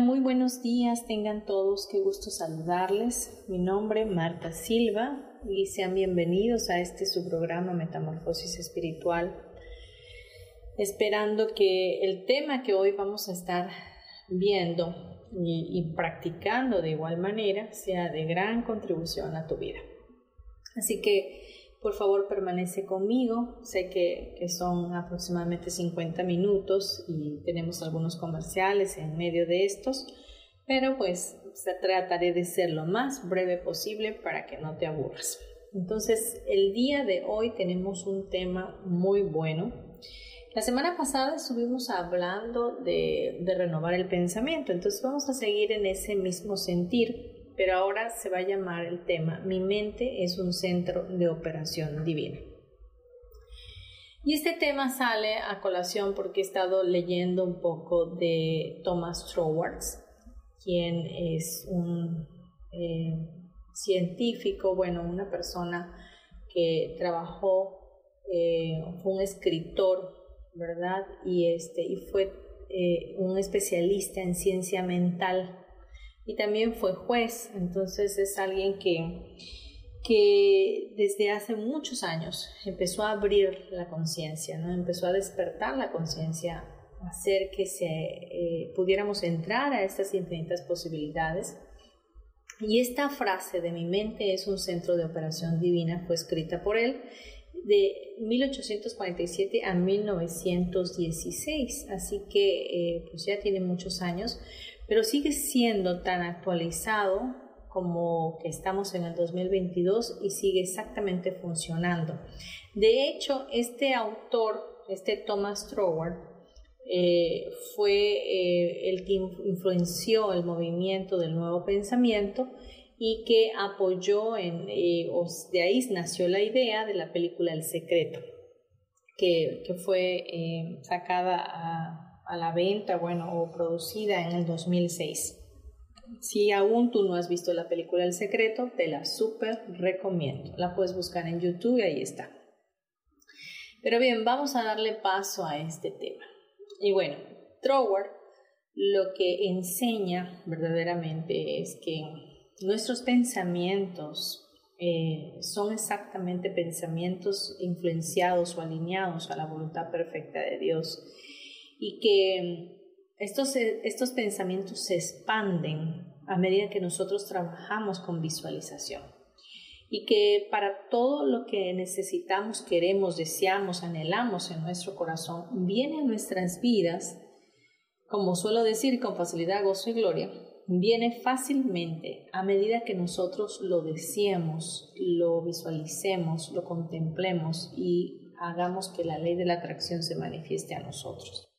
Muy buenos días, tengan todos, qué gusto saludarles. Mi nombre es Marta Silva y sean bienvenidos a este su programa Metamorfosis Espiritual. Esperando que el tema que hoy vamos a estar viendo y, y practicando de igual manera sea de gran contribución a tu vida. Así que por favor, permanece conmigo. Sé que, son aproximadamente 50 minutos y tenemos algunos comerciales en medio de estos, pero pues trataré de ser lo más breve posible para que no te aburras. Entonces, el día de hoy tenemos un tema muy bueno. La semana pasada estuvimos hablando de, de renovar el pensamiento, entonces vamos a seguir en ese mismo sentir pero ahora se va a llamar el tema Mi mente es un centro de operación divina. Y este tema sale a colación porque he estado leyendo un poco de Thomas Trowards, quien es un eh, científico, bueno, una persona que trabajó, eh, fue un escritor, ¿verdad? Y, este, y fue eh, un especialista en ciencia mental y también fue juez, entonces es alguien que, que desde hace muchos años empezó a abrir la conciencia, ¿no? empezó a despertar la conciencia, hacer que se, eh, pudiéramos entrar a estas infinitas posibilidades. Y esta frase de mi mente es un centro de operación divina fue escrita por él de 1847 a 1916, así que eh, pues ya tiene muchos años, pero sigue siendo tan actualizado como que estamos en el 2022 y sigue exactamente funcionando. De hecho, este autor, este Thomas Troward, eh, fue eh, el que influenció el movimiento del nuevo pensamiento y que apoyó en, eh, de ahí nació la idea de la película El Secreto, que, que fue sacada a a la venta, bueno, o producida en el 2006. Si aún tú no has visto la película El Secreto, te la súper recomiendo. La puedes buscar en YouTube y ahí está. Pero bien, vamos a darle paso a este tema. Y bueno, Trower lo que enseña verdaderamente es que nuestros pensamientos eh, son exactamente pensamientos influenciados o alineados a la voluntad perfecta de Dios y que mm, estos, eh, estos pensamientos se expanden a medida que nosotros trabajamos con visualización y que para todo lo que necesitamos, queremos, deseamos, anhelamos en nuestro corazón, viene a nuestras vidas, como suelo decir con facilidad, gozo y gloria, viene fácilmente a medida que nosotros lo deseemos, lo visualicemos, lo contemplemos y hagamos que la ley de la atracción se manifieste a nosotros.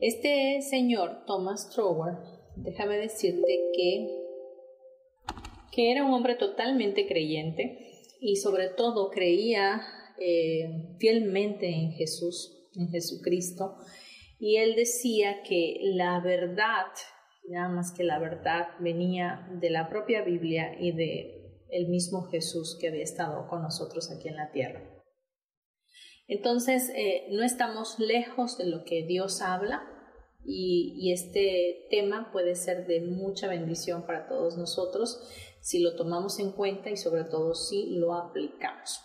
Este señor, Thomas Trower, déjame decirte que, que era un hombre totalmente creyente y sobre todo creía eh, fielmente en Jesús, en Jesucristo, y él decía que la verdad, nada más que la verdad, venía de la propia Biblia y de el mismo Jesús que había estado con nosotros aquí en la tierra. Entonces, eh, no estamos lejos de lo que Dios habla y, este tema puede ser de mucha bendición para todos nosotros si lo tomamos en cuenta y sobre todo si lo aplicamos.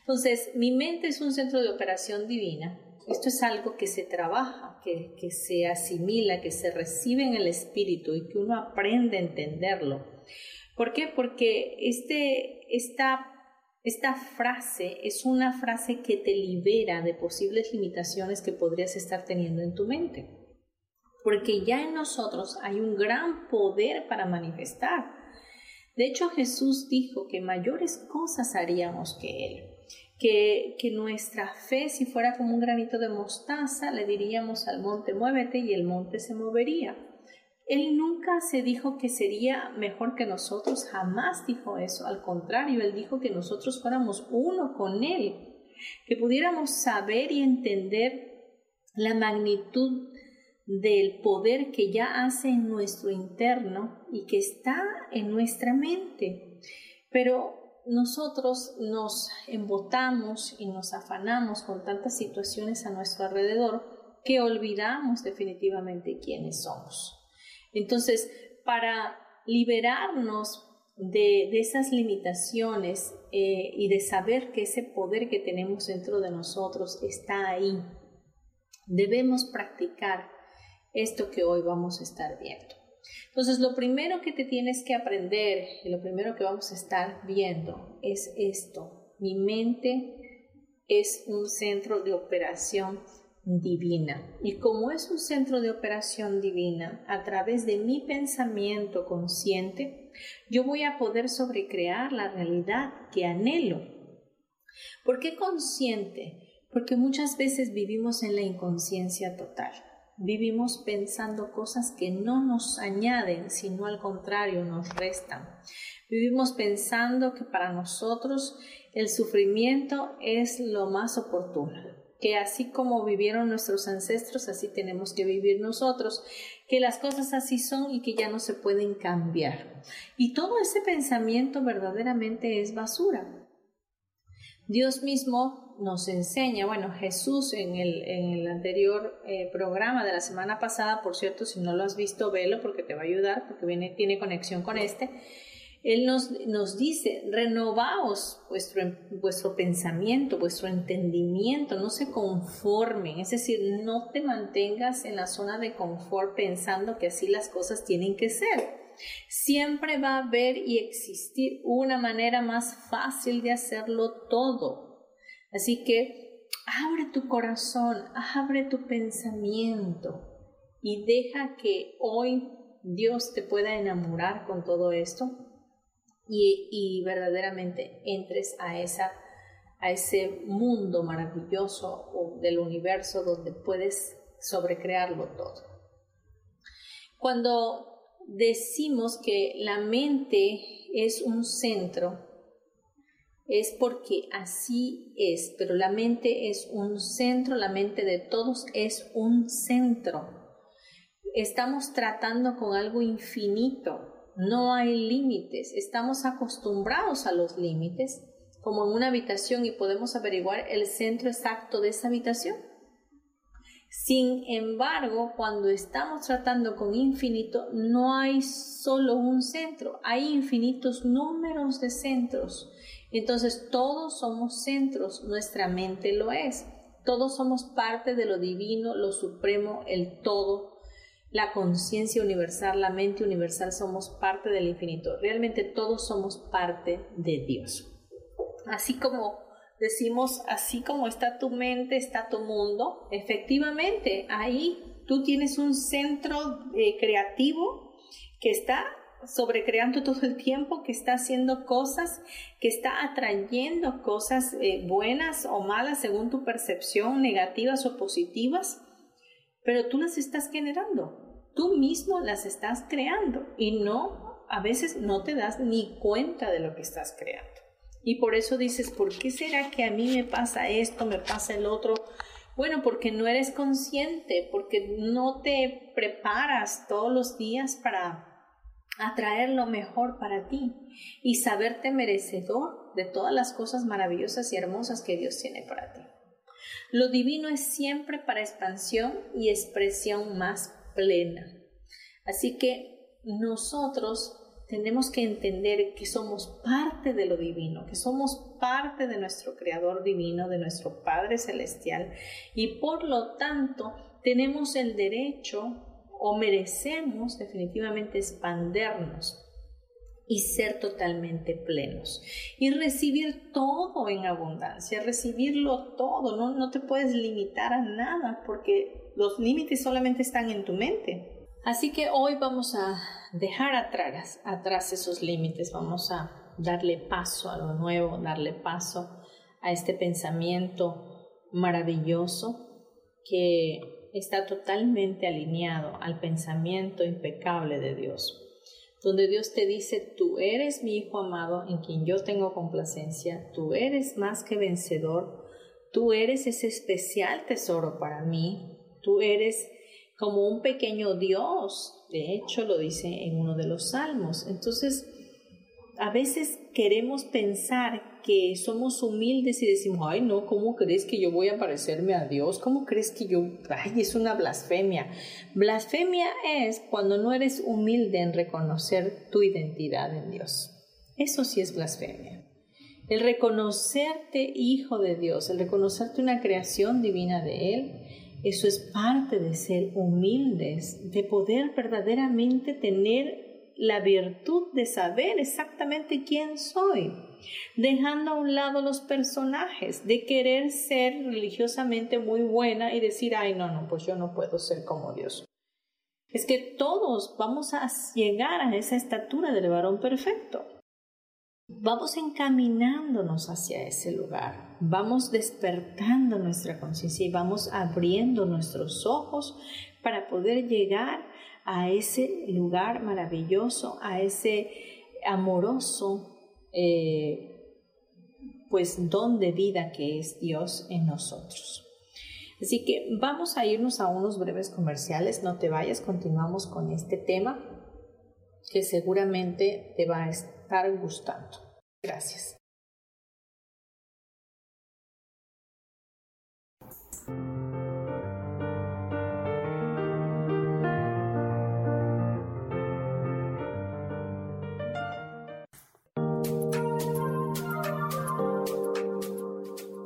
Entonces, mi mente es un centro de operación divina. Esto es algo que se trabaja, que, se asimila, que se recibe en el espíritu y que uno aprende a entenderlo. ¿Por qué? Porque este, esta esta frase es una frase que te libera de posibles limitaciones que podrías estar teniendo en tu mente. Porque ya en nosotros hay un gran poder para manifestar. De hecho, Jesús dijo que mayores cosas haríamos que Él. Que, que, nuestra fe, si fuera como un granito de mostaza, le diríamos al monte, muévete y el monte se movería. Él nunca se dijo que sería mejor que nosotros, jamás dijo eso. Al contrario, él dijo que nosotros fuéramos uno con Él, que pudiéramos saber y entender la magnitud del poder que ya hace en nuestro interno y que está en nuestra mente. Pero nosotros nos embotamos y nos afanamos con tantas situaciones a nuestro alrededor que olvidamos definitivamente quiénes somos. Entonces, para liberarnos de, esas limitaciones eh, y de saber que ese poder que tenemos dentro de nosotros está ahí, debemos practicar esto que hoy vamos a estar viendo. Entonces, lo primero que te tienes que aprender y lo primero que vamos a estar viendo es esto. Mi mente es un centro de operación divina. Y como es un centro de operación divina, a través de mi pensamiento consciente, yo voy a poder sobrecrear la realidad que anhelo. ¿Por qué consciente? Porque muchas veces vivimos en la inconsciencia total. Vivimos pensando cosas que no nos añaden, sino al contrario nos restan. Vivimos pensando que para nosotros el sufrimiento es lo más oportuno que así como vivieron nuestros ancestros, así tenemos que vivir nosotros, que las cosas así son y que ya no se pueden cambiar. Y todo ese pensamiento verdaderamente es basura. Dios mismo nos enseña, bueno, Jesús en el, en el anterior eh, programa de la semana pasada, por cierto, si no lo has visto, velo porque te va a ayudar, porque viene, tiene conexión con este, él nos, nos dice, renovaos vuestro, vuestro pensamiento, vuestro entendimiento, no se conformen, es decir, no te mantengas en la zona de confort pensando que así las cosas tienen que ser. Siempre va a haber y existir una manera más fácil de hacerlo todo. Así que abre tu corazón, abre tu pensamiento y deja que hoy Dios te pueda enamorar con todo esto y, verdaderamente entres a, esa, a ese mundo maravilloso del universo donde puedes sobrecrearlo todo. Cuando decimos que la mente es un centro, es porque así es, pero la mente es un centro, la mente de todos es un centro. Estamos tratando con algo infinito, no hay límites, estamos acostumbrados a los límites, como en una habitación y podemos averiguar el centro exacto de esa habitación. Sin embargo, cuando estamos tratando con infinito, no hay solo un centro, hay infinitos números de centros. Entonces, todos somos centros, nuestra mente lo es. Todos somos parte de lo divino, lo supremo, el todo, la conciencia universal, la mente universal, somos parte del infinito. Realmente todos somos parte de Dios. Así como decimos, así como está tu mente, está tu mundo, efectivamente, ahí tú tienes un centro eh, creativo que está sobrecreando todo el tiempo, que está haciendo cosas, que está atrayendo cosas eh, buenas o malas según tu percepción, negativas o positivas pero tú las estás generando, tú mismo las estás creando y no, a veces no te das ni cuenta de lo que estás creando. Y por eso dices, ¿por qué será que a mí me pasa esto, me pasa el otro? Bueno, porque no eres consciente, porque no te preparas todos los días para atraer lo mejor para ti y saberte merecedor de todas las cosas maravillosas y hermosas que Dios tiene para ti. Lo divino es siempre para expansión y expresión más plena. Así que nosotros tenemos que entender que somos parte de lo divino, que somos parte de nuestro Creador divino, de nuestro Padre Celestial, y por lo tanto tenemos el derecho o merecemos definitivamente expandernos y ser totalmente plenos. Y recibir todo en abundancia, recibirlo todo, no, no te puedes limitar a nada porque los límites solamente están en tu mente. Así que hoy vamos a dejar atrás, atrás esos límites, vamos a darle paso a lo nuevo, darle paso a este pensamiento maravilloso que está totalmente alineado al pensamiento impecable de Dios donde Dios te dice, tú eres mi Hijo amado en quien yo tengo complacencia, tú eres más que vencedor, tú eres ese especial tesoro para mí, tú eres como un pequeño Dios, de hecho lo dice en uno de los salmos. Entonces, a veces queremos pensar que somos humildes y decimos, ay no, ¿cómo crees que yo voy a parecerme a Dios? ¿Cómo crees que yo, ay, es una blasfemia? Blasfemia es cuando no eres humilde en reconocer tu identidad en Dios. Eso sí es blasfemia. El reconocerte hijo de Dios, el reconocerte una creación divina de Él, eso es parte de ser humildes, de poder verdaderamente tener la virtud de saber exactamente quién soy, dejando a un lado los personajes, de querer ser religiosamente muy buena y decir, ay, no, no, pues yo no puedo ser como Dios. Es que todos vamos a llegar a esa estatura del varón perfecto. Vamos encaminándonos hacia ese lugar, vamos despertando nuestra conciencia y vamos abriendo nuestros ojos para poder llegar a ese lugar maravilloso, a ese amoroso eh, pues don de vida que es Dios en nosotros. Así que vamos a irnos a unos breves comerciales, no te vayas, continuamos con este tema que seguramente te va a estar gustando. Gracias.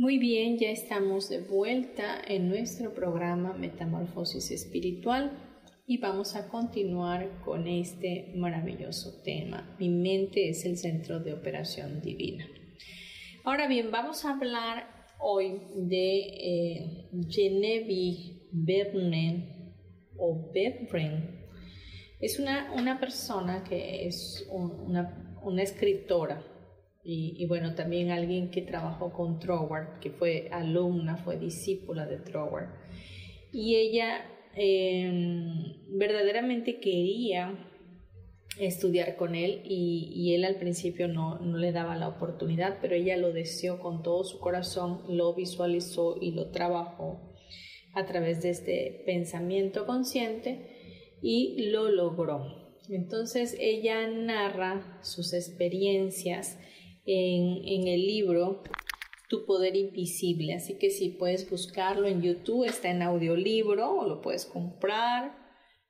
Muy bien, ya estamos de vuelta en nuestro programa Metamorfosis Espiritual y vamos a continuar con este maravilloso tema. Mi mente es el centro de operación divina. Ahora bien, vamos a hablar hoy de eh, Genevieve Verne o Bevren. Es una, una persona que es una, una escritora y, bueno, también alguien que trabajó con Troward, que fue alumna, fue discípula de Troward. Y ella em, verdaderamente quería estudiar con él y, él al principio no, no, le daba la oportunidad, pero ella lo deseó con todo su corazón, lo visualizó y lo trabajó a través de este pensamiento consciente y lo logró. Entonces ella narra sus experiencias en, el libro tu poder invisible. Así que si puedes buscarlo en YouTube, está en audiolibro o lo puedes comprar.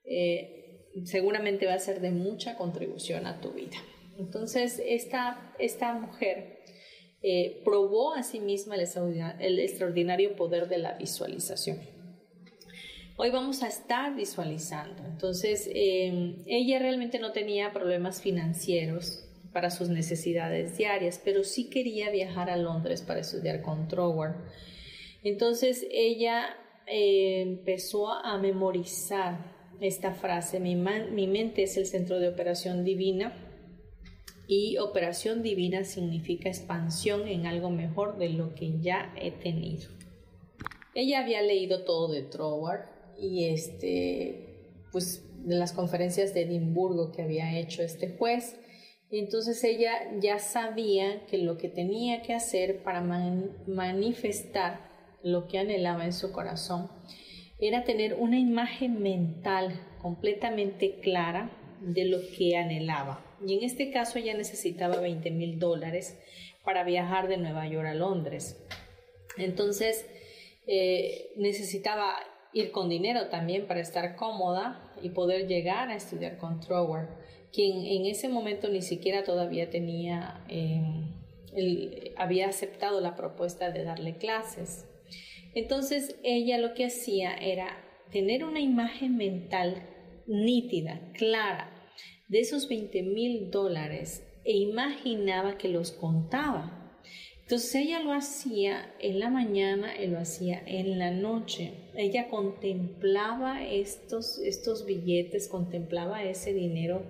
Eh, seguramente va a ser de mucha contribución a tu vida. Entonces, esta, esta mujer eh, probó a sí misma el, extraordinario poder de la visualización. Hoy vamos a estar visualizando. Entonces, em, ella realmente no tenía problemas financieros para sus necesidades diarias, pero sí quería viajar a Londres para estudiar con Trower. Entonces, ella eh, empezó a memorizar esta frase, mi, mi mente es el centro de operación divina y operación divina significa expansión en algo mejor de lo que ya he tenido. Ella había leído todo de Troward y este, pues de las conferencias de Edimburgo que había hecho este juez. Entonces ella ya sabía que lo que tenía que hacer para manifestar lo que anhelaba en su corazón era tener una imagen mental completamente clara de lo que anhelaba. Y en este caso ella necesitaba 20 mil dólares para viajar de Nueva York a Londres. Entonces eh, necesitaba ir con dinero también para estar cómoda y poder llegar a estudiar con Trower, quien en ese momento ni siquiera todavía tenía, em, había aceptado la propuesta de darle clases. Entonces ella lo que hacía era tener una imagen mental nítida, clara, de esos 20 mil dólares e imaginaba que los contaba. Entonces ella lo hacía en la mañana y lo hacía en la noche. Ella contemplaba estos, estos billetes, contemplaba ese dinero,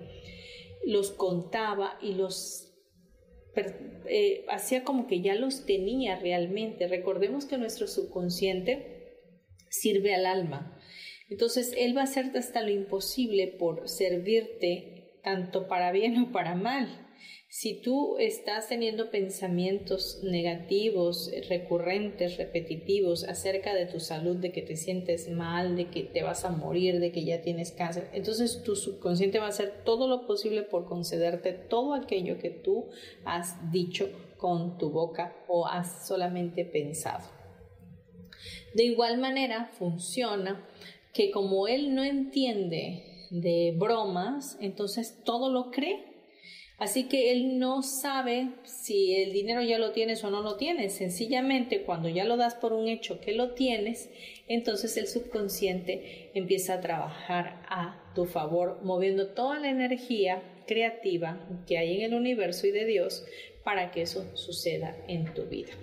los contaba y los eh, hacía como que ya los tenía realmente. Recordemos que nuestro subconsciente sirve al alma. Entonces Él va a hacer hasta lo imposible por servirte tanto para bien o para mal. Si tú estás teniendo pensamientos negativos, recurrentes, repetitivos acerca de tu salud, de que te sientes mal, de que te vas a morir, de que ya tienes cáncer, entonces tu subconsciente va a hacer todo lo posible por concederte todo aquello que tú has dicho con tu boca o has solamente pensado. De igual manera funciona que como él no entiende de bromas, entonces todo lo cree. Así que él no sabe si el dinero ya lo tienes o no lo tienes. Sencillamente cuando ya lo das por un hecho que lo tienes, entonces el subconsciente empieza a trabajar a tu favor, moviendo toda la energía creativa que hay en el universo y de Dios para que eso suceda en tu vida.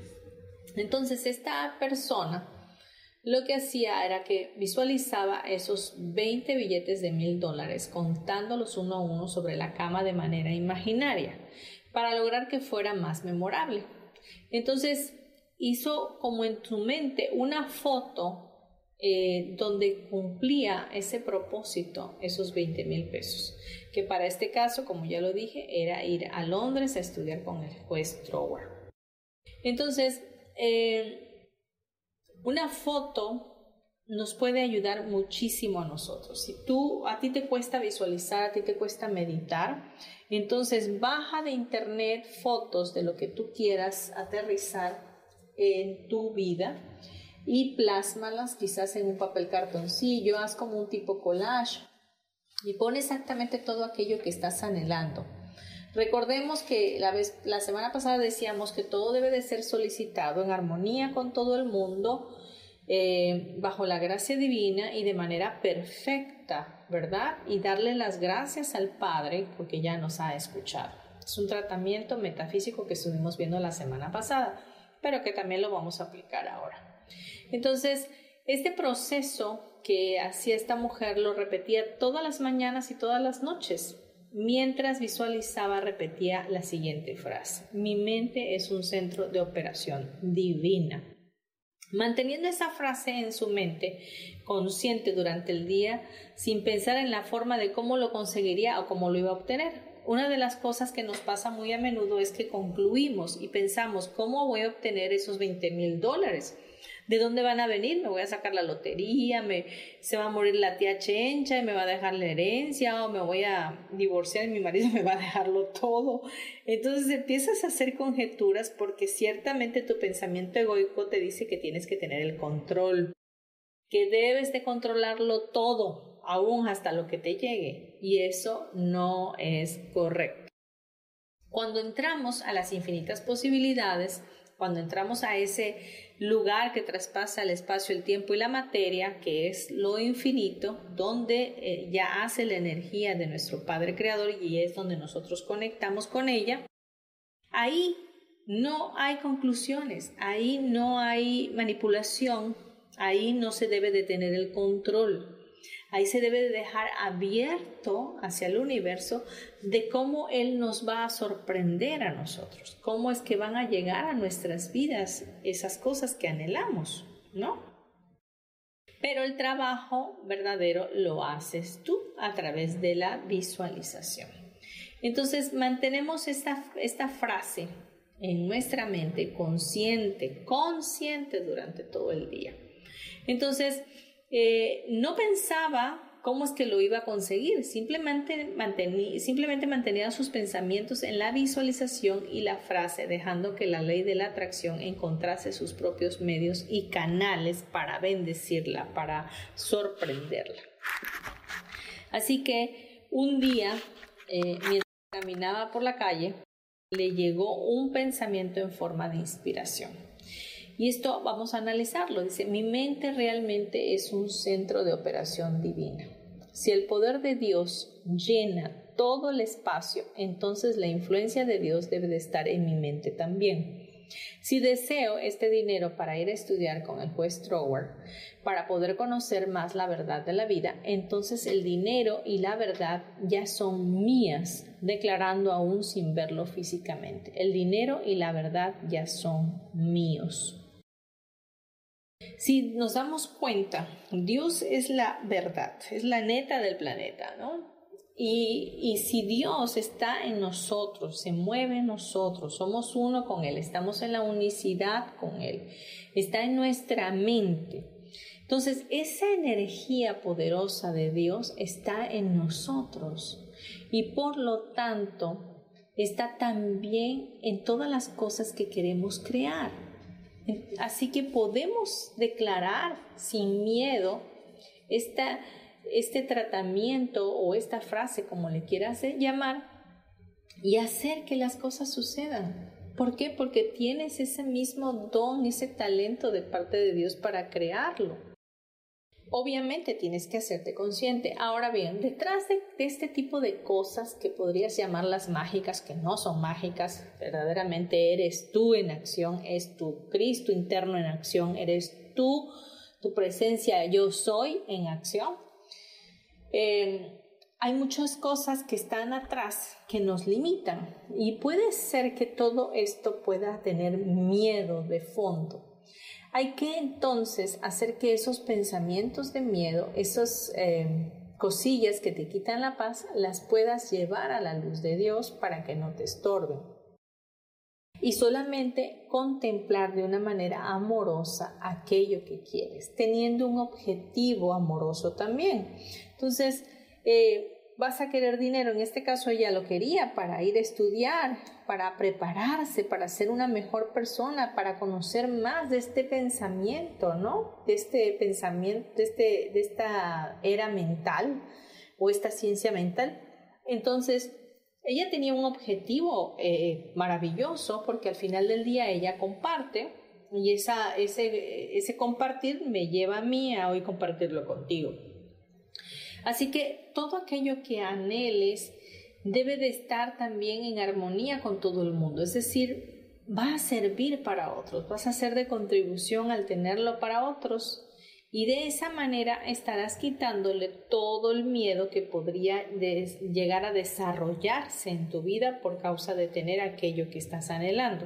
Entonces esta persona lo que hacía era que visualizaba esos 20 billetes de mil dólares contándolos uno a uno sobre la cama de manera imaginaria para lograr que fuera más memorable. Entonces hizo como en su mente una foto eh, donde cumplía ese propósito, esos 20 mil pesos, que para este caso, como ya lo dije, era ir a Londres a estudiar con el juez Trower. Entonces, eh, una foto nos puede ayudar muchísimo a nosotros. Si tú a ti te cuesta visualizar, a ti te cuesta meditar, entonces baja de internet fotos de lo que tú quieras aterrizar en tu vida y plásmalas quizás en un papel cartoncillo, haz como un tipo collage y pon exactamente todo aquello que estás anhelando. Recordemos que la, vez, la semana pasada decíamos que todo debe de ser solicitado en armonía con todo el mundo, eh, bajo la gracia divina y de manera perfecta, ¿verdad? Y darle las gracias al Padre porque ya nos ha escuchado. Es un tratamiento metafísico que estuvimos viendo la semana pasada, pero que también lo vamos a aplicar ahora. Entonces, este proceso que hacía esta mujer lo repetía todas las mañanas y todas las noches. Mientras visualizaba, repetía la siguiente frase. Mi mente es un centro de operación divina. Manteniendo esa frase en su mente, consciente durante el día, sin pensar en la forma de cómo lo conseguiría o cómo lo iba a obtener. Una de las cosas que nos pasa muy a menudo es que concluimos y pensamos cómo voy a obtener esos 20 mil dólares. ¿De dónde van a venir? Me voy a sacar la lotería, me, se va a morir la tía Chencha y me va a dejar la herencia, o me voy a divorciar y mi marido me va a dejarlo todo. Entonces empiezas a hacer conjeturas porque ciertamente tu pensamiento egoico te dice que tienes que tener el control, que debes de controlarlo todo, aún hasta lo que te llegue. Y eso no es correcto. Cuando entramos a las infinitas posibilidades, cuando entramos a ese lugar que traspasa el espacio, el tiempo y la materia, que es lo infinito, donde eh, ya hace la energía de nuestro Padre Creador y es donde nosotros conectamos con ella, ahí no hay conclusiones, ahí no hay manipulación, ahí no se debe de tener el control. Ahí se debe de dejar abierto hacia el universo de cómo Él nos va a sorprender a nosotros, cómo es que van a llegar a nuestras vidas esas cosas que anhelamos, ¿no? Pero el trabajo verdadero lo haces tú a través de la visualización. Entonces mantenemos esta, esta frase en nuestra mente consciente, consciente durante todo el día. Entonces, eh, no pensaba cómo es que lo iba a conseguir, simplemente mantenía, sus pensamientos en la visualización y la frase, dejando que la ley de la atracción encontrase sus propios medios y canales para bendecirla, para sorprenderla. Así que un día, eh, mientras caminaba por la calle, le llegó un pensamiento en forma de inspiración. Y esto vamos a analizarlo. Dice, mi mente realmente es un centro de operación divina. Si el poder de Dios llena todo el espacio, entonces la influencia de Dios debe de estar en mi mente también. Si deseo este dinero para ir a estudiar con el juez Trower, para poder conocer más la verdad de la vida, entonces el dinero y la verdad ya son mías, declarando aún sin verlo físicamente. El dinero y la verdad ya son míos. Si nos damos cuenta, Dios es la verdad, es la neta del planeta, ¿no? Y, y, si Dios está en nosotros, se mueve en nosotros, somos uno con Él, estamos en la unicidad con Él, está en nuestra mente. Entonces, esa energía poderosa de Dios está en nosotros y por lo tanto está también en todas las cosas que queremos crear. Así que podemos declarar sin miedo este tratamiento o esta frase, como le quieras llamar, y hacer que las cosas sucedan. ¿Por qué? Porque tienes ese mismo don, ese talento de parte de Dios para crearlo. Obviamente tienes que hacerte consciente. Ahora bien, detrás de, este tipo de cosas que podrías llamarlas mágicas, que no son mágicas, verdaderamente eres tú en acción, es tu Cristo interno en acción, eres tú, tu presencia, yo soy en acción. Em, hay muchas cosas que están atrás que nos limitan y puede ser que todo esto pueda tener miedo de fondo hay que entonces hacer que esos pensamientos de miedo, esas eh, cosillas que te quitan la paz, las puedas llevar a la luz de Dios para que no te estorben. Y solamente contemplar de una manera amorosa aquello que quieres, teniendo un objetivo amoroso también. Entonces, eh, vas a querer dinero, en este caso ella lo quería para ir a estudiar, para prepararse, para ser una mejor persona, para conocer más de este pensamiento, ¿no? De este pensamiento, de, este, de esta era mental o esta ciencia mental. Entonces, ella tenía un objetivo eh, maravilloso porque al final del día ella comparte y esa, ese, ese compartir me lleva a mí a hoy compartirlo contigo. Así que todo aquello que anheles debe de estar también en armonía con todo el mundo, es decir, va a servir para otros, vas a ser de contribución al tenerlo para otros. Y de esa manera estarás quitándole todo el miedo que podría llegar a desarrollarse en tu vida por causa de tener aquello que estás anhelando.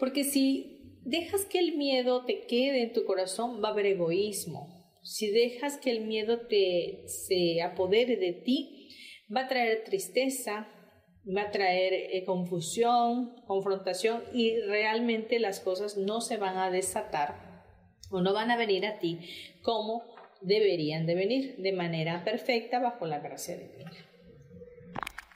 Porque si dejas que el miedo te quede en tu corazón, va a haber egoísmo, si dejas que el miedo te se apodere de ti, va a traer tristeza, va a traer eh, confusión, confrontación y realmente las cosas no se van a desatar o no van a venir a ti como deberían de venir, de manera perfecta bajo la gracia de Dios.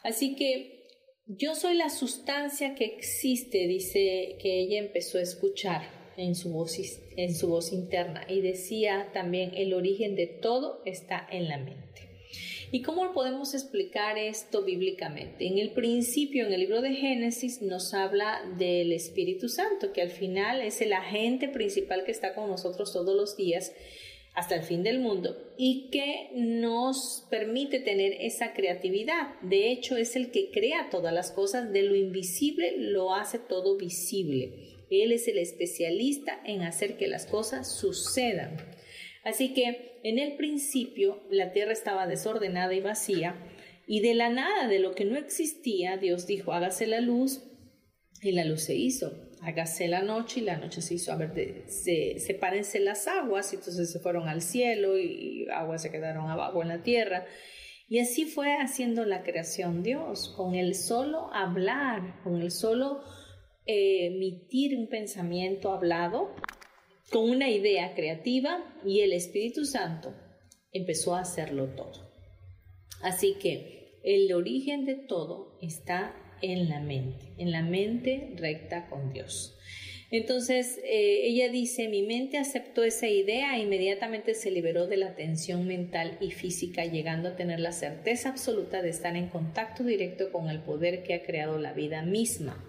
Así que yo soy la sustancia que existe, dice que ella empezó a escuchar en su voz, en su voz interna y decía también el origen de todo está en la mente. ¿Y cómo podemos explicar esto bíblicamente? En el principio, en el libro de Génesis, nos habla del Espíritu Santo, que al final es el agente principal que está con nosotros todos los días hasta el fin del mundo y que nos permite tener esa creatividad. De hecho, es el que crea todas las cosas, de lo invisible lo hace todo visible. Él es el especialista en hacer que las cosas sucedan. Así que en el principio la tierra estaba desordenada y vacía y de la nada, de lo que no existía, Dios dijo, hágase la luz y la luz se hizo hágase la noche y la noche se hizo, a ver, se, sepárense las aguas, y entonces se fueron al cielo y, aguas se quedaron abajo en la tierra. Y así fue haciendo la creación Dios, con el solo hablar, con el solo emitir un pensamiento hablado, con una idea creativa y el Espíritu Santo empezó a hacerlo todo. Así que el origen de todo está en la mente, en la mente recta con Dios. Entonces eh, ella dice, mi mente aceptó esa idea e inmediatamente se liberó de la tensión mental y física, llegando a tener la certeza absoluta de estar en contacto directo con el poder que ha creado la vida misma.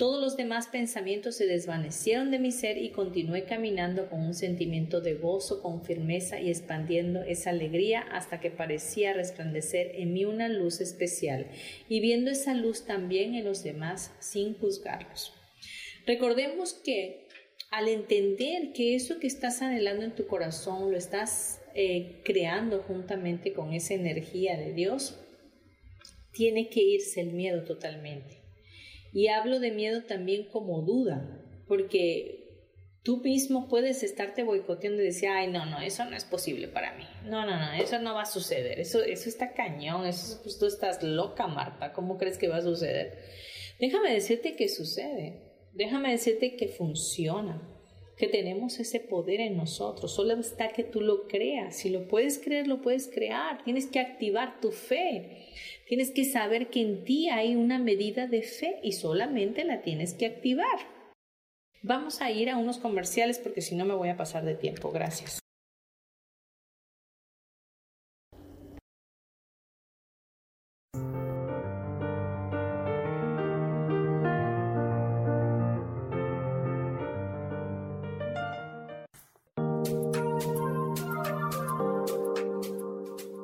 Todos los demás pensamientos se desvanecieron de mi ser y continué caminando con un sentimiento de gozo, con firmeza y expandiendo esa alegría hasta que parecía resplandecer en mí una luz especial y viendo esa luz también en los demás sin juzgarlos. Recordemos que al entender que eso que estás anhelando en tu corazón lo estás eh, creando juntamente con esa energía de Dios, tiene que irse el miedo totalmente. Y hablo de miedo también como duda, porque tú mismo puedes estarte boicoteando y decir, ay, no, no, eso no es posible para mí. No, no, no, eso no va a suceder. Eso, eso está cañón. Eso, pues tú estás loca, Marta. ¿Cómo crees que va a suceder? Déjame decirte que sucede. Déjame decirte que funciona que tenemos ese poder en nosotros. Solo está que tú lo creas. Si lo puedes creer, lo puedes crear. Tienes que activar tu fe. Tienes que saber que en ti hay una medida de fe y solamente la tienes que activar. Vamos a ir a unos comerciales porque si no me voy a pasar de tiempo. Gracias.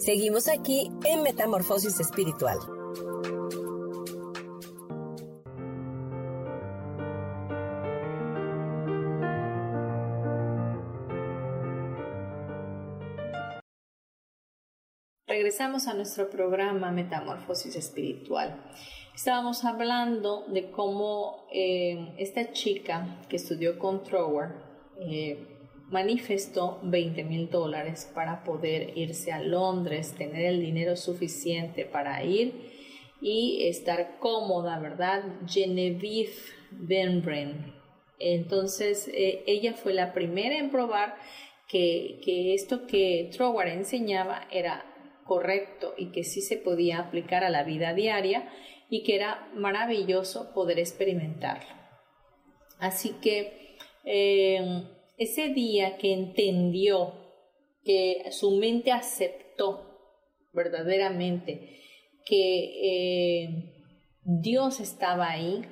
Seguimos aquí en Metamorfosis Espiritual. Regresamos a nuestro programa Metamorfosis Espiritual. Estábamos hablando de cómo eh, esta chica que estudió con Trower eh, manifestó 20 mil dólares para poder irse a Londres, tener el dinero suficiente para ir y estar cómoda, ¿verdad? Genevieve Benbren. Entonces, eh, ella fue la primera en probar que, que esto que Troward enseñaba era correcto y que sí se podía aplicar a la vida diaria y que era maravilloso poder experimentarlo. Así que em, ese día que entendió, que su mente aceptó verdaderamente que em, Dios estaba ahí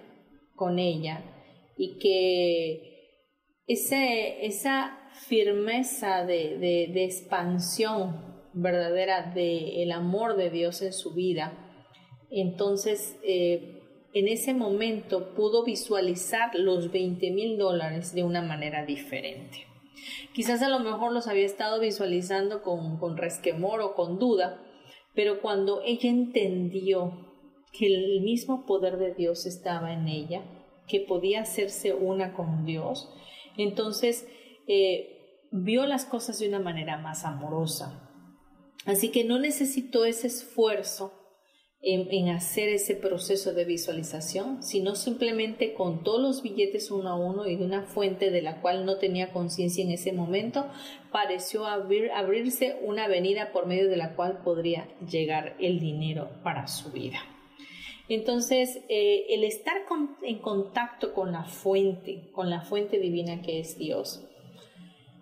con ella y que esa firmeza de, de expansión verdadera del amor de Dios en su vida, entonces eh, en ese momento pudo visualizar los 20 mil dólares de una manera diferente. Quizás a lo mejor los había estado visualizando con, con resquemor o con duda, pero cuando ella entendió que el mismo poder de Dios estaba en ella, que podía hacerse una con Dios, entonces eh, vio las cosas de una manera más amorosa, Así que no necesito ese esfuerzo en, hacer ese proceso de visualización, sino simplemente con todos los billetes uno a uno y de una fuente de la cual no tenía conciencia en ese momento, pareció abrirse una avenida por medio de la cual podría llegar el dinero para su vida. Entonces, eh, el estar en contacto con la fuente, con la fuente divina que es Dios,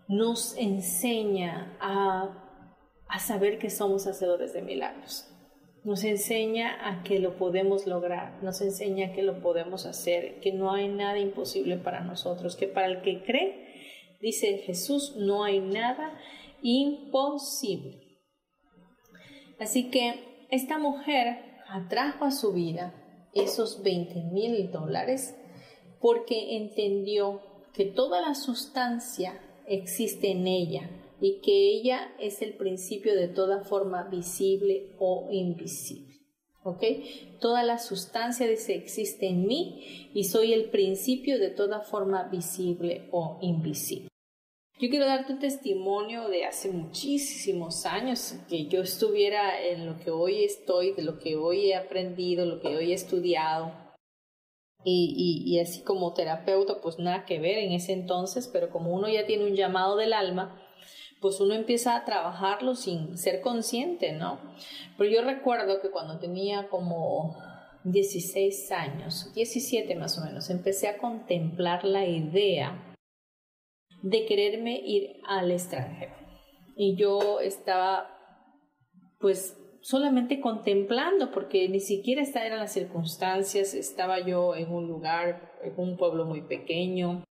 nos enseña a a saber que somos hacedores de milagros. Nos enseña a que lo podemos lograr, nos enseña que lo podemos hacer, que no hay nada imposible para nosotros, que para el que cree, dice Jesús, no hay nada imposible. Así que esta mujer atrajo a su vida esos 20 mil dólares porque entendió que toda la sustancia existe en ella, y que ella es el principio de toda forma visible o invisible. ¿Ok? Toda la sustancia dice existe en mí y soy el principio de toda forma visible o invisible. Yo quiero darte un testimonio de hace muchísimos años que yo estuviera en lo que hoy estoy, de lo que hoy he aprendido, lo que hoy he estudiado. Y, y, y así como terapeuta, pues nada que ver en ese entonces, pero como uno ya tiene un llamado del alma, pues uno empieza a trabajarlo sin ser consciente, ¿no? Pero yo recuerdo que cuando tenía como 16 años, 17 más o menos, empecé a contemplar la idea de quererme ir al extranjero. Y yo estaba, pues, solamente contemplando, porque ni siquiera estas eran las circunstancias, estaba yo en un lugar, en un pueblo muy pequeño,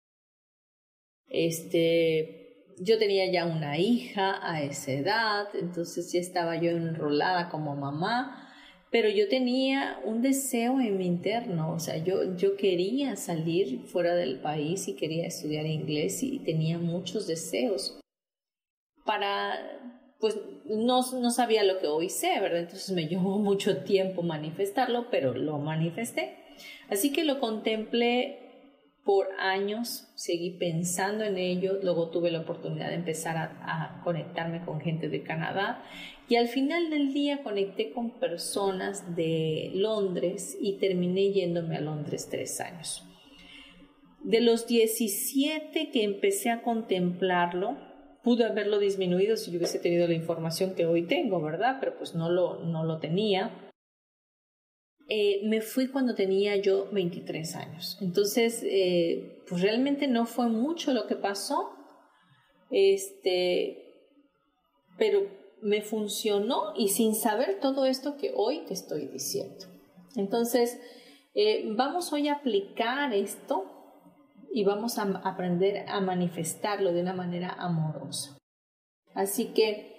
este, yo tenía ya una hija a esa edad, entonces ya estaba yo enrolada como mamá, pero yo tenía un deseo en mi interno, o sea, yo, yo quería salir fuera del país y quería estudiar inglés y tenía muchos deseos para, pues no, no sabía lo que hoy sé, ¿verdad? Entonces me llevó mucho tiempo manifestarlo, pero lo manifesté. Así que lo contemplé por años seguí pensando en ello, luego tuve la oportunidad de empezar a, conectarme con gente de Canadá y al final del día conecté con personas de Londres y terminé yéndome a Londres tres años. De los 17 que empecé a contemplarlo, pude haberlo disminuido si yo hubiese tenido la información que hoy tengo, ¿verdad? Pero pues no lo, no lo tenía. Eh, me fui cuando tenía yo 23 años. Entonces, eh, pues realmente no fue mucho lo que pasó, este, pero me funcionó y sin saber todo esto que hoy te estoy diciendo. Entonces, eh, vamos hoy a aplicar esto y vamos a aprender a manifestarlo de una manera amorosa. Así que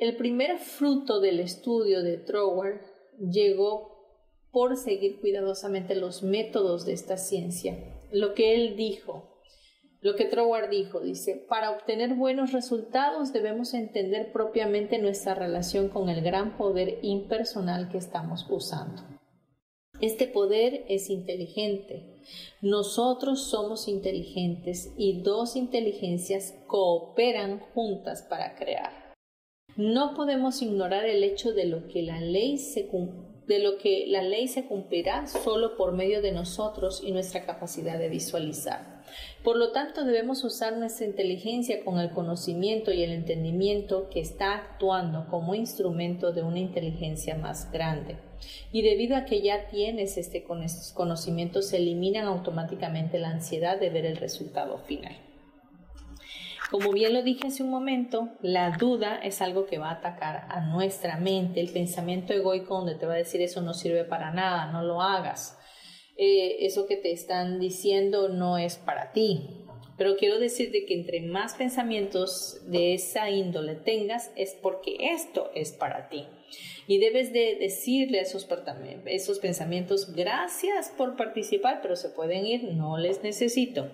el primer fruto del estudio de Trower llegó por seguir cuidadosamente los métodos de esta ciencia. Lo que él dijo, lo que Troward dijo, dice, para obtener buenos resultados debemos entender propiamente nuestra relación con el gran poder impersonal que estamos usando. Este poder es inteligente. Nosotros somos inteligentes y dos inteligencias cooperan juntas para crear. No podemos ignorar el hecho de lo que la ley se, de lo que la ley se cumplirá solo por medio de nosotros y nuestra capacidad de visualizar. Por lo tanto, debemos usar nuestra inteligencia con el conocimiento y el entendimiento que está actuando como instrumento de una inteligencia más grande. Y debido a que ya tienes este conocimiento, se eliminan automáticamente la ansiedad de ver el resultado final. Como bien lo dije hace un momento, la duda es algo que va a atacar a nuestra mente, el pensamiento egoico donde te va a decir eso no sirve para nada, no lo hagas. Eh, eso que te están diciendo no es para ti. Pero quiero decirte que entre más pensamientos de esa índole tengas es porque esto es para ti. Y debes de decirle a esos, pensamientos, gracias por participar, pero se pueden ir, no les necesito.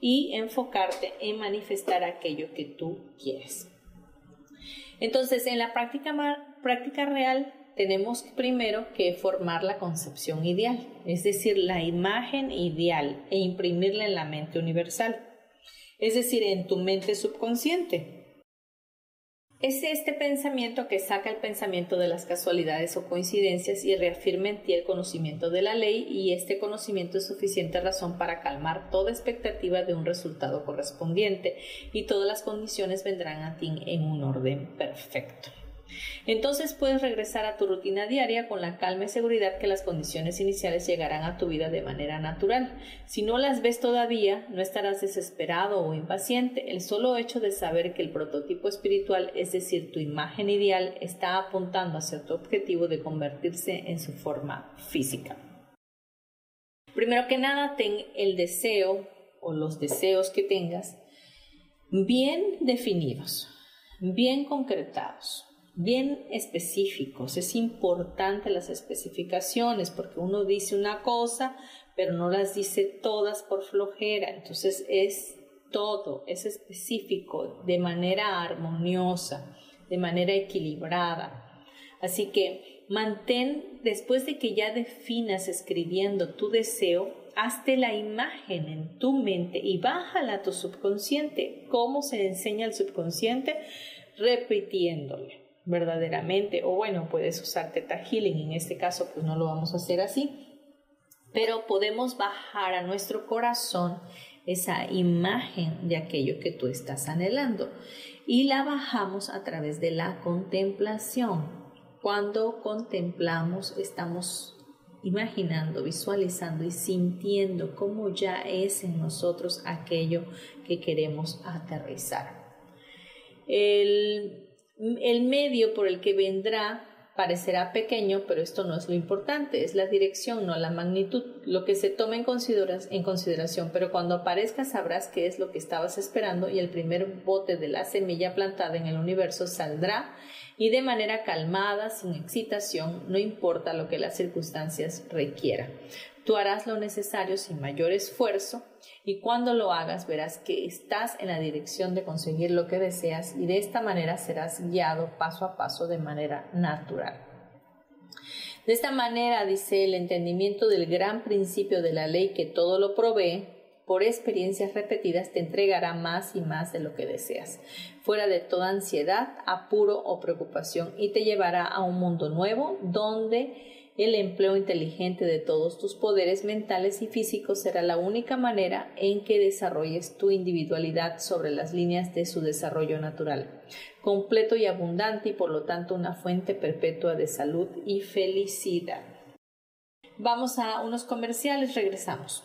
Y enfocarte en manifestar aquello que tú quieres. Entonces, en la práctica, práctica real, tenemos primero que formar la concepción ideal, es decir, la imagen ideal e imprimirla en la mente universal, es decir, en tu mente subconsciente. Es este pensamiento que saca el pensamiento de las casualidades o coincidencias y reafirma en ti el conocimiento de la ley y este conocimiento es suficiente razón para calmar toda expectativa de un resultado correspondiente y todas las condiciones vendrán a ti en un orden perfecto. Entonces puedes regresar a tu rutina diaria con la calma y seguridad que las condiciones iniciales llegarán a tu vida de manera natural. Si no las ves todavía, no estarás desesperado o impaciente. El solo hecho de saber que el prototipo espiritual, es decir, tu imagen ideal, está apuntando hacia tu objetivo de convertirse en su forma física. Primero que nada, ten el deseo o los deseos que tengas bien definidos, bien concretados bien específicos. Es importante las especificaciones porque uno dice una cosa, pero no las dice todas por flojera. Entonces es todo, es específico, de manera armoniosa, de manera equilibrada. Así que mantén, después de que ya definas escribiendo tu deseo, hazte la imagen en tu mente y bájala a tu subconsciente. ¿Cómo se enseña al subconsciente? Repitiéndole verdaderamente, o bueno, puedes usar Teta Healing, en este caso pues no lo vamos a hacer así, pero podemos bajar a nuestro corazón esa imagen de aquello que tú estás anhelando y la bajamos a través de la contemplación. Cuando contemplamos estamos imaginando, visualizando y sintiendo cómo ya es en nosotros aquello que queremos aterrizar. El el medio por el que vendrá parecerá pequeño, pero esto no es lo importante, es la dirección, no la magnitud, lo que se toma en, en consideración, pero cuando aparezca sabrás qué es lo que estabas esperando y el primer bote de la semilla plantada en el universo saldrá y de manera calmada, sin excitación, no importa lo que las circunstancias requieran. Tú harás lo necesario sin mayor esfuerzo y cuando lo hagas verás que estás en la dirección de conseguir lo que deseas y de esta manera serás guiado paso a paso de manera natural. De esta manera, dice el entendimiento del gran principio de la ley que todo lo provee, por experiencias repetidas te entregará más y más de lo que deseas, fuera de toda ansiedad, apuro o preocupación, y te llevará a un mundo nuevo donde el empleo inteligente de todos tus poderes mentales y físicos será la única manera en que desarrolles tu individualidad sobre las líneas de su desarrollo natural, completo y abundante y por lo tanto una fuente perpetua de salud y felicidad. Vamos a unos comerciales, regresamos.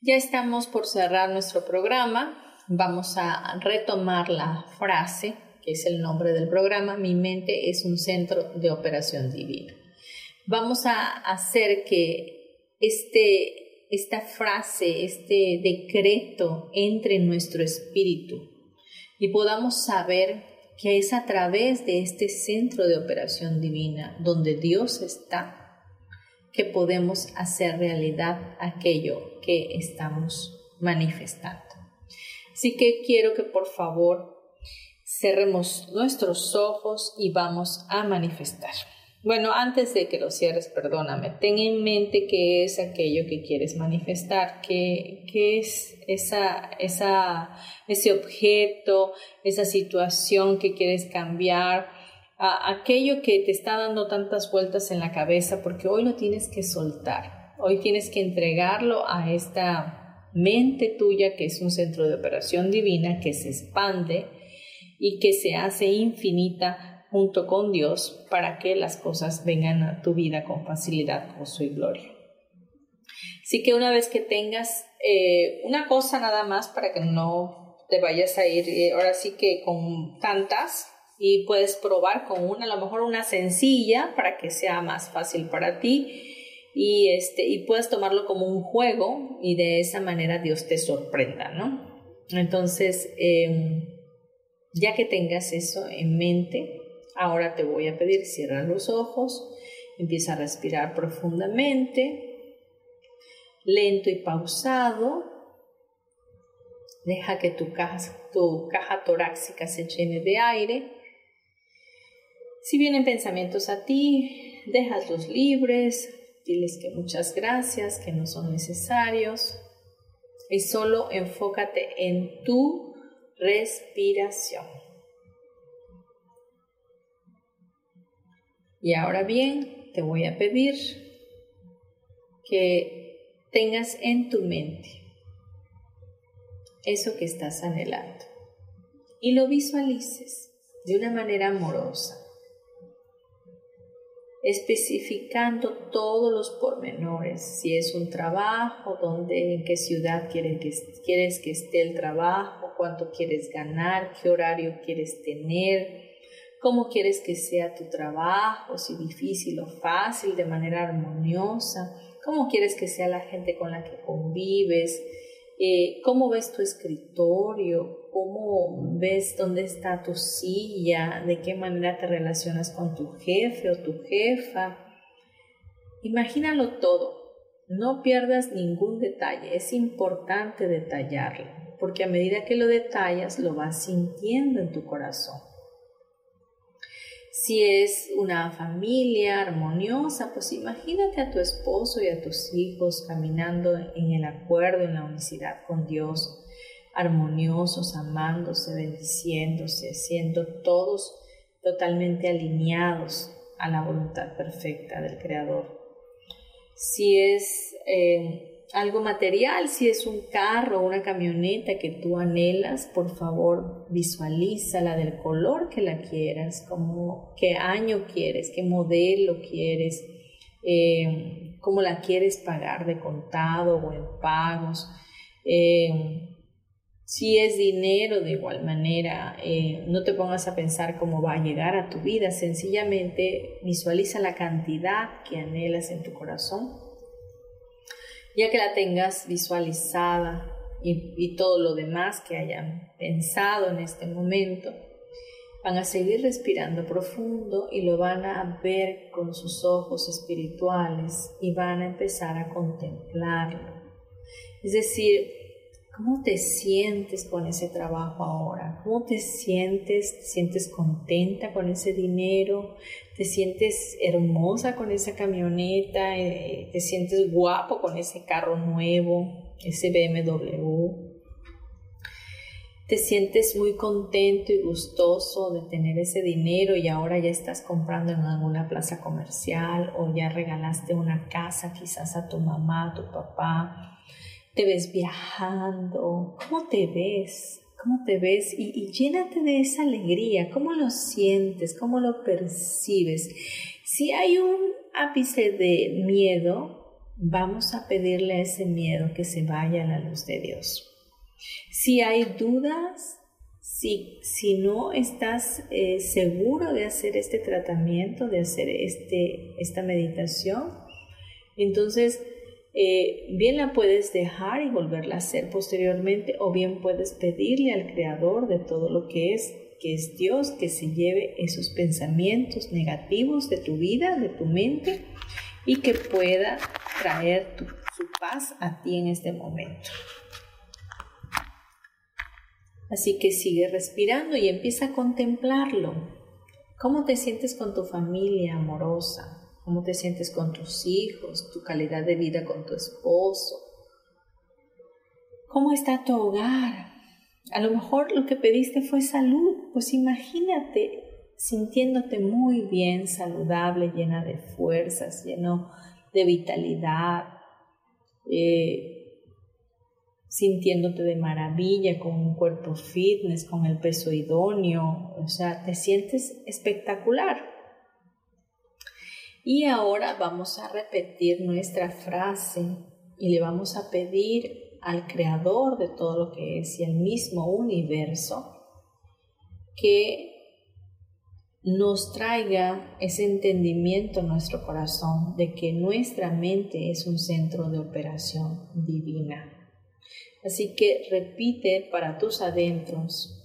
Ya estamos por cerrar nuestro programa. Vamos a retomar la frase, que es el nombre del programa. Mi mente es un centro de operación divina. Vamos a hacer que este, esta frase, este decreto entre en nuestro espíritu y podamos saber que es a través de este centro de operación divina donde Dios está que podemos hacer realidad aquello que estamos manifestando. Así que quiero que por favor cerremos nuestros ojos y vamos a manifestar. Bueno, antes de que lo cierres, perdóname, ten en mente qué es aquello que quieres manifestar, qué, es esa, esa, ese objeto, esa situación que quieres cambiar, aquello que te está dando tantas vueltas en la cabeza, porque hoy lo tienes que soltar, hoy tienes que entregarlo a esta mente tuya que es un centro de operación divina que se expande y que se hace infinita junto con Dios para que las cosas vengan a tu vida con facilidad, gozo y gloria. Así que una vez que tengas eh, una cosa nada más para que no te vayas a ir eh, ahora sí que con tantas y puedes probar con una, a lo mejor una sencilla para que sea más fácil para ti y este y puedes tomarlo como un juego y de esa manera Dios te sorprenda, ¿no? Entonces, em, ya que tengas eso en mente, Ahora te voy a pedir, cierra los ojos, empieza a respirar profundamente, lento y pausado. Deja que tu caja, tu caja torácica se llene de aire. Si vienen pensamientos a ti, déjalos libres, diles que muchas gracias, que no son necesarios. Y solo enfócate en tu respiración. Y ahora bien, te voy a pedir que tengas en tu mente eso que estás anhelando. Y lo visualices de una manera amorosa, especificando todos los pormenores, si es un trabajo, dónde, en qué ciudad quieres que, quieres que esté el trabajo, cuánto quieres ganar, qué horario quieres tener, cómo quieres que sea tu trabajo, si difícil o fácil, de manera armoniosa, cómo quieres que sea la gente con la que convives, eh, cómo ves tu escritorio, cómo ves dónde está tu silla, de qué manera te relacionas con tu jefe o tu jefa. Imagínalo todo, no pierdas ningún detalle, es importante detallarlo, porque a medida que lo detallas lo vas sintiendo en tu corazón. Si es una familia armoniosa, pues imagínate a tu esposo y a tus hijos caminando en el acuerdo, en la unicidad con Dios, armoniosos, amándose, bendiciéndose, siendo todos totalmente alineados a la voluntad perfecta del Creador. Si es eh, algo material, si es un carro una camioneta que tú anhelas, por favor visualízala del color que la quieras, como qué año quieres, qué modelo quieres, eh, cómo la quieres pagar de contado o en pagos. Eh, si es dinero, de igual manera, eh, no te pongas a pensar cómo va a llegar a tu vida, sencillamente visualiza la cantidad que anhelas en tu corazón ya que la tengas visualizada y, todo lo demás que hayan pensado en este momento, van a seguir respirando profundo y lo van a ver con sus ojos espirituales y van a empezar a contemplarlo. Es decir, ¿cómo te sientes con ese trabajo ahora? ¿Cómo te sientes? ¿Te sientes contenta con ese dinero? te sientes hermosa con esa camioneta, eh, te sientes guapo con ese carro nuevo, ese BMW. Te sientes muy contento y gustoso de tener ese dinero y ahora ya estás comprando en alguna plaza comercial o ya regalaste una casa quizás a tu mamá, a tu papá. Te ves viajando. ¿Cómo te ves? cómo te ves y, llénate de esa alegría, cómo lo sientes, cómo lo percibes. Si hay un ápice de miedo, vamos a pedirle a ese miedo que se vaya a la luz de Dios. Si hay dudas, si, si no estás eh, seguro de hacer este tratamiento, de hacer este, esta meditación, entonces eh, bien la puedes dejar y volverla a hacer posteriormente o bien puedes pedirle al creador de todo lo que es, que es Dios, que se lleve esos pensamientos negativos de tu vida, de tu mente y que pueda traer su paz a ti en este momento. Así que sigue respirando y empieza a contemplarlo. ¿Cómo te sientes con tu familia amorosa? ¿Cómo te sientes con tus hijos? ¿Tu calidad de vida con tu esposo? ¿Cómo está tu hogar? A lo mejor lo que pediste fue salud. Pues imagínate sintiéndote muy bien, saludable, llena de fuerzas, lleno de vitalidad, eh, sintiéndote de maravilla, con un cuerpo fitness, con el peso idóneo, o sea, te sientes espectacular. Y ahora vamos a repetir nuestra frase y le vamos a pedir al creador de todo lo que es y al mismo universo que nos traiga ese entendimiento en nuestro corazón de que nuestra mente es un centro de operación divina. Así que repite para tus adentros,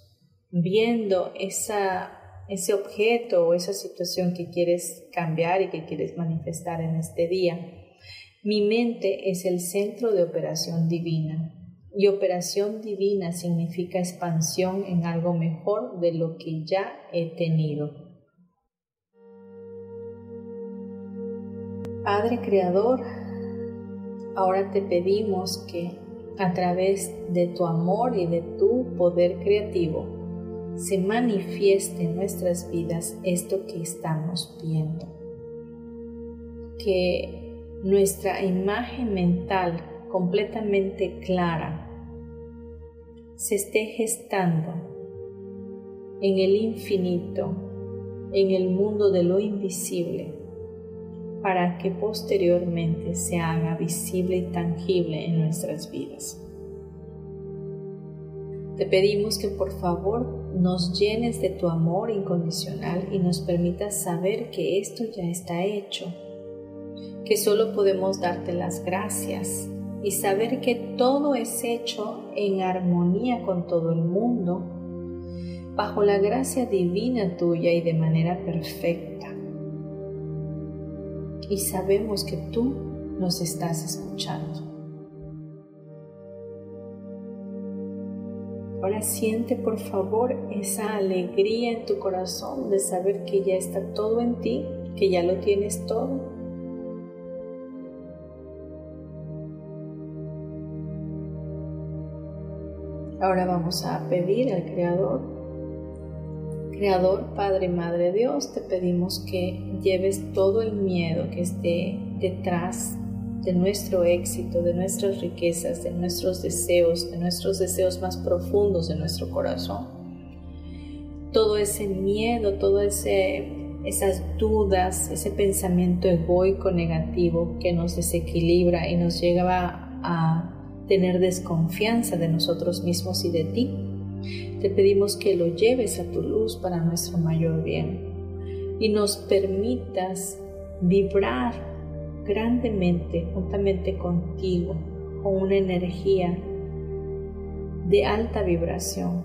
viendo esa, ese objeto o esa situación que quieres cambiar y que quieres manifestar en este día. Mi mente es el centro de operación divina. Y operación divina significa expansión en algo mejor de lo que ya he tenido. Padre Creador, ahora te pedimos que a través de tu amor y de tu poder creativo se manifieste en nuestras vidas esto que estamos viendo. Que nuestra imagen mental completamente clara se esté gestando en el infinito, en el mundo de lo invisible para que posteriormente se haga visible y tangible en nuestras vidas. Te pedimos que por favor nos llenes de tu amor incondicional y nos permitas saber que esto ya está hecho, que solo podemos darte las gracias y saber que todo es hecho en armonía con todo el mundo, bajo la gracia divina tuya y de manera perfecta y sabemos que tú nos estás escuchando. Ahora siente por favor esa alegría en tu corazón de saber que ya está todo en ti, que ya lo tienes todo. Ahora vamos a pedir al Creador Creador, Padre, Madre Dios, te pedimos que lleves todo el miedo que esté detrás de nuestro éxito, de nuestras riquezas, de nuestros deseos, de nuestros deseos más profundos de nuestro corazón. Todo ese miedo, todas esas dudas, ese pensamiento egoico negativo que nos desequilibra y nos lleva a tener desconfianza de nosotros mismos y de ti. Te pedimos que lo lleves a tu luz para nuestro mayor bien y nos permitas vibrar grandemente juntamente contigo con una energía de alta vibración.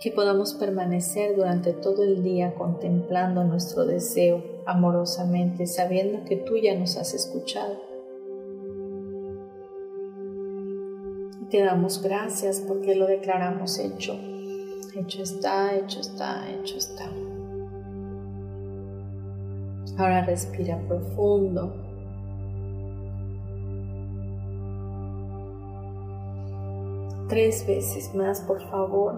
Que podamos permanecer durante todo el día contemplando nuestro deseo amorosamente, sabiendo que tú ya nos has escuchado Te damos gracias porque lo declaramos hecho. Hecho está, hecho está, hecho está. Ahora respira profundo. Tres veces más, por favor.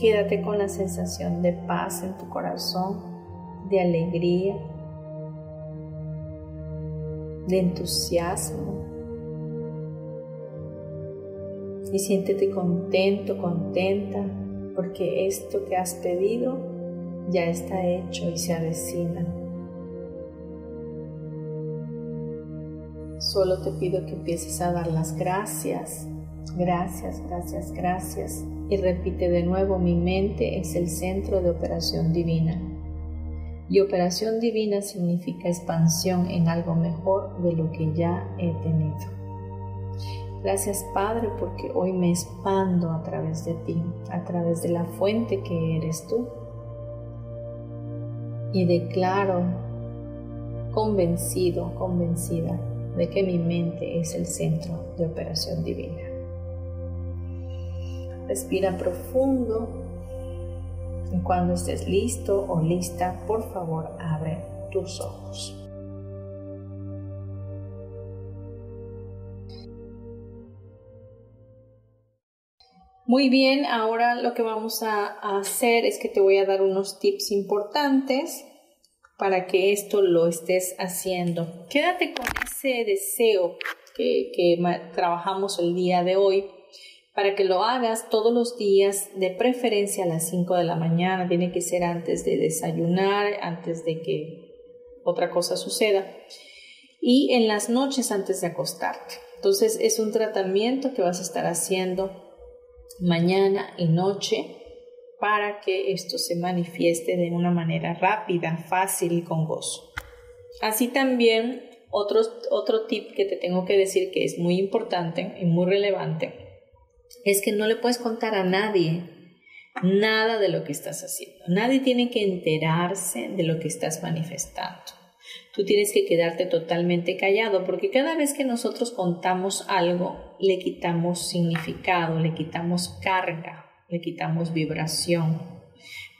Quédate con la sensación de paz en tu corazón, de alegría, de entusiasmo y siéntete contento, contenta, porque esto que has pedido ya está hecho y se avecina. Solo te pido que empieces a dar las gracias, gracias, gracias, gracias. Y repite de nuevo, mi mente es el centro de operación divina. Y operación divina significa expansión en algo mejor de lo que ya he tenido. Gracias Padre porque hoy me expando a través de ti, a través de la fuente que eres tú. Y declaro convencido, convencida de que mi mente es el centro de operación divina. Respira profundo y cuando estés listo o lista, por favor, abre tus ojos. Muy bien, ahora lo que vamos a hacer es que te voy a dar unos tips importantes para que esto lo estés haciendo. Quédate con ese deseo que, que trabajamos el día de hoy para que lo hagas todos los días, de preferencia a las 5 de la mañana, tiene que ser antes de desayunar, antes de que otra cosa suceda, y en las noches antes de acostarte. Entonces es un tratamiento que vas a estar haciendo mañana y noche para que esto se manifieste de una manera rápida, fácil y con gozo. Así también otro, otro tip que te tengo que decir que es muy importante y muy relevante es que no le puedes contar a nadie nada de lo que estás haciendo. Nadie tiene que enterarse de lo que estás manifestando. Tú tienes que quedarte totalmente callado porque cada vez que nosotros contamos algo, le quitamos significado, le quitamos carga, le quitamos vibración.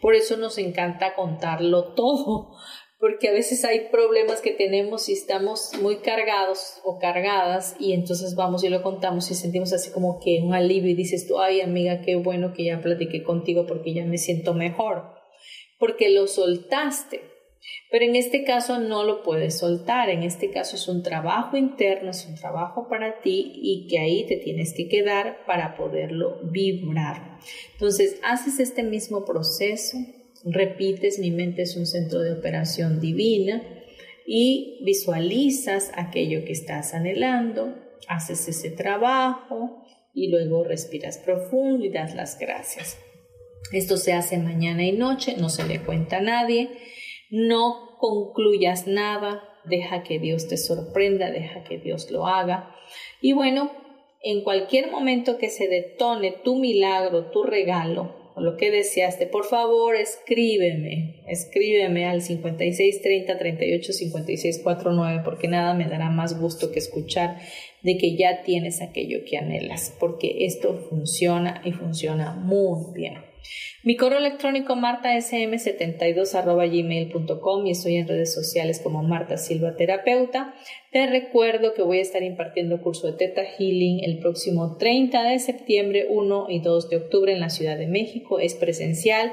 Por eso nos encanta contarlo todo, porque a veces hay problemas que tenemos y estamos muy cargados o cargadas y entonces vamos y lo contamos y sentimos así como que un alivio y dices tú, ay amiga, qué bueno que ya platiqué contigo porque ya me siento mejor, porque lo soltaste. Pero en este caso no lo puedes soltar, en este caso es un trabajo interno, es un trabajo para ti y que ahí te tienes que quedar para poderlo vibrar. Entonces, haces este mismo proceso, repites, mi mente es un centro de operación divina y visualizas aquello que estás anhelando, haces ese trabajo y luego respiras profundo y das las gracias. Esto se hace mañana y noche, no se le cuenta a nadie no concluyas nada, deja que Dios te sorprenda, deja que Dios lo haga. Y bueno, en cualquier momento que se detone tu milagro, tu regalo, o lo que deseaste, por favor escríbeme, escríbeme al 56 30 38 56 49 porque nada me dará más gusto que escuchar de que ya tienes aquello que anhelas, porque esto funciona y funciona muy bien. Mi correo electrónico martasm72 y estoy en redes sociales como Marta Silva Terapeuta. Te recuerdo que voy a estar impartiendo curso de Teta Healing el próximo 30 de septiembre, 1 y 2 de octubre en la Ciudad de México. Es presencial.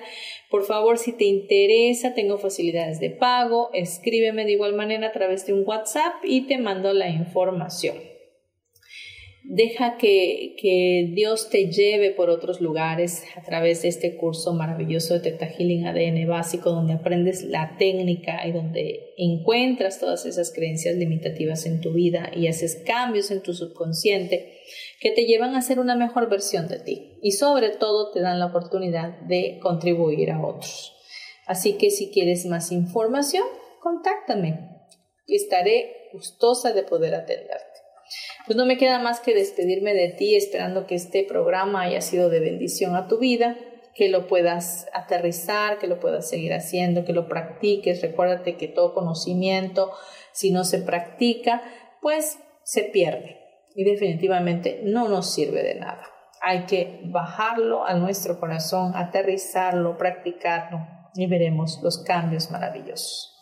Por favor, si te interesa, tengo facilidades de pago. Escríbeme de igual manera a través de un WhatsApp y te mando la información. Deja que, que, Dios te lleve por otros lugares a través de este curso maravilloso de Teta Healing ADN básico, donde aprendes la técnica y donde encuentras todas esas creencias limitativas en tu vida y haces cambios en tu subconsciente que te llevan a ser una mejor versión de ti y sobre todo te dan la oportunidad de contribuir a otros. Así que si quieres más información, contáctame. Estaré gustosa de poder atenderte. Pues no me queda más que despedirme de ti esperando que este programa haya sido de bendición a tu vida, que lo puedas aterrizar, que lo puedas seguir haciendo, que lo practiques. Recuérdate que todo conocimiento, si no se practica, pues se pierde y definitivamente no nos sirve de nada. Hay que bajarlo a nuestro corazón, aterrizarlo, practicarlo y veremos los cambios maravillosos.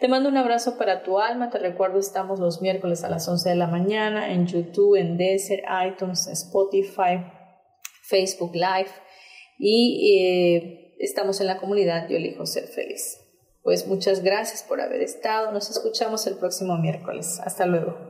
Te mando un abrazo para tu alma. Te recuerdo, estamos los miércoles a las 11 de la mañana en YouTube, en Desert, iTunes, Spotify, Facebook Live y eh, estamos en la comunidad Yo elijo ser feliz. Pues muchas gracias por haber estado. Nos escuchamos el próximo miércoles. Hasta luego.